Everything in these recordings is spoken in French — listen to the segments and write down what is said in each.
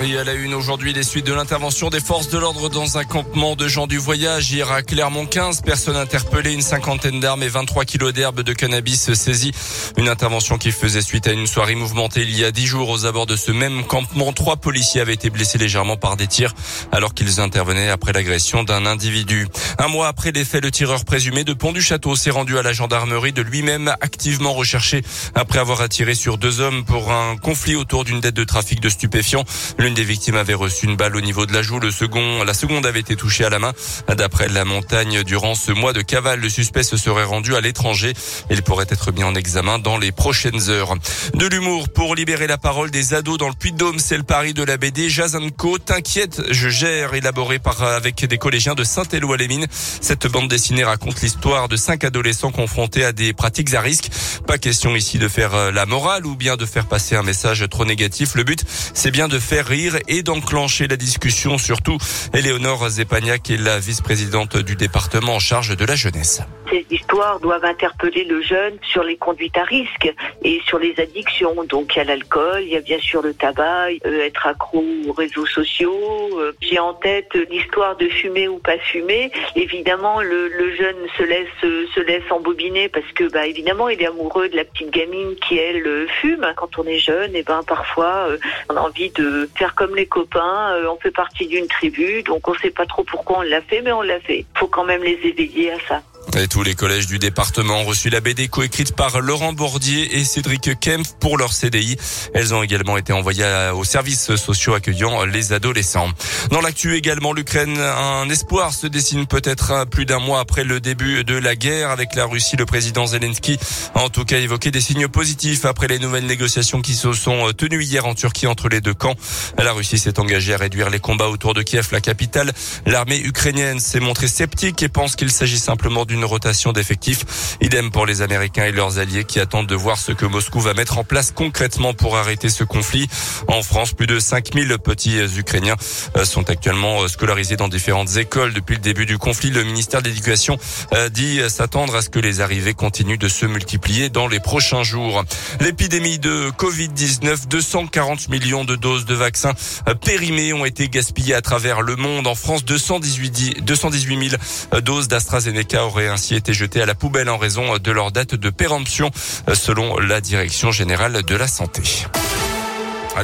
Et à la une aujourd'hui, les suites de l'intervention des forces de l'ordre dans un campement de gens du voyage. Hier à Clermont, 15 personnes interpellées, une cinquantaine d'armes et 23 kilos d'herbe de cannabis saisis. Une intervention qui faisait suite à une soirée mouvementée il y a dix jours aux abords de ce même campement. Trois policiers avaient été blessés légèrement par des tirs alors qu'ils intervenaient après l'agression d'un individu. Un mois après les faits, le tireur présumé de Pont du Château s'est rendu à la gendarmerie de lui-même activement recherché après avoir attiré sur deux hommes pour un conflit autour d'une dette de trafic de stupéfiants. L'une des victimes avait reçu une balle au niveau de la joue. Le second, la seconde avait été touchée à la main. D'après la montagne, durant ce mois de cavale, le suspect se serait rendu à l'étranger. Il pourrait être mis en examen dans les prochaines heures. De l'humour pour libérer la parole des ados dans le Puy-de-Dôme. C'est le pari de la BD Jazanko. T'inquiète, je gère, élaboré par, avec des collégiens de Saint-Éloi-les-Mines. Cette bande dessinée raconte l'histoire de cinq adolescents confrontés à des pratiques à risque. Pas question ici de faire la morale ou bien de faire passer un message trop négatif. Le but, c'est bien de faire et d'enclencher la discussion. Surtout, Éléonore Zepagnac est la vice-présidente du département en charge de la jeunesse. Ces histoires doivent interpeller le jeune sur les conduites à risque et sur les addictions. Donc il y a l'alcool, il y a bien sûr le tabac, euh, être accro aux réseaux sociaux. Euh, J'ai en tête l'histoire de fumer ou pas fumer. Évidemment, le, jeune se laisse se laisse embobiner parce que bah évidemment il est amoureux de la petite gamine qui elle fume. Quand on est jeune, et ben parfois euh, on a envie de faire comme les copains. on fait partie d'une tribu, donc on sait pas trop pourquoi on l'a fait, mais on l'a fait. Faut quand même les éveiller à ça. Et tous les collèges du département ont reçu la BD coécrite par Laurent Bordier et Cédric Kempf pour leur CDI. Elles ont également été envoyées aux services sociaux accueillant les adolescents. Dans l'actu également, l'Ukraine, un espoir se dessine peut-être plus d'un mois après le début de la guerre avec la Russie. Le président Zelensky a en tout cas évoqué des signes positifs après les nouvelles négociations qui se sont tenues hier en Turquie entre les deux camps. La Russie s'est engagée à réduire les combats autour de Kiev, la capitale. L'armée ukrainienne s'est montrée sceptique et pense qu'il s'agit simplement d'une rotation d'effectifs. Idem pour les Américains et leurs alliés qui attendent de voir ce que Moscou va mettre en place concrètement pour arrêter ce conflit. En France, plus de 5000 petits Ukrainiens euh, sont actuellement euh, scolarisés dans différentes écoles depuis le début du conflit. Le ministère de l'Éducation euh, dit s'attendre à ce que les arrivées continuent de se multiplier dans les prochains jours. L'épidémie de Covid-19, 240 millions de doses de vaccins périmés ont été gaspillées à travers le monde. En France, 218, 218 000 doses d'AstraZeneca auraient ainsi été jetés à la poubelle en raison de leur date de péremption, selon la Direction générale de la santé.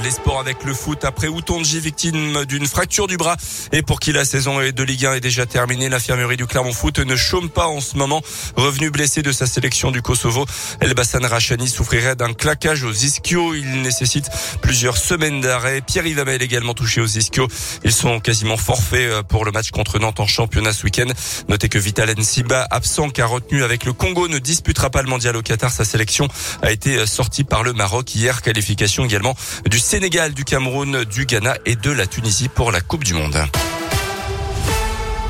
Les sports avec le foot après Outonji, victime d'une fracture du bras. Et pour qui la saison de Ligue 1 est déjà terminée, l'infirmerie du Clermont Foot ne chôme pas en ce moment. Revenu blessé de sa sélection du Kosovo, Elbasan Rachani souffrirait d'un claquage aux ischios. Il nécessite plusieurs semaines d'arrêt. Pierre Yvamel également touché aux ischios. Ils sont quasiment forfaits pour le match contre Nantes en championnat ce week-end. Notez que Vital Nsiba, absent car retenu avec le Congo, ne disputera pas le mondial au Qatar. Sa sélection a été sortie par le Maroc hier. Qualification également du Sénégal, du Cameroun, du Ghana et de la Tunisie pour la Coupe du Monde.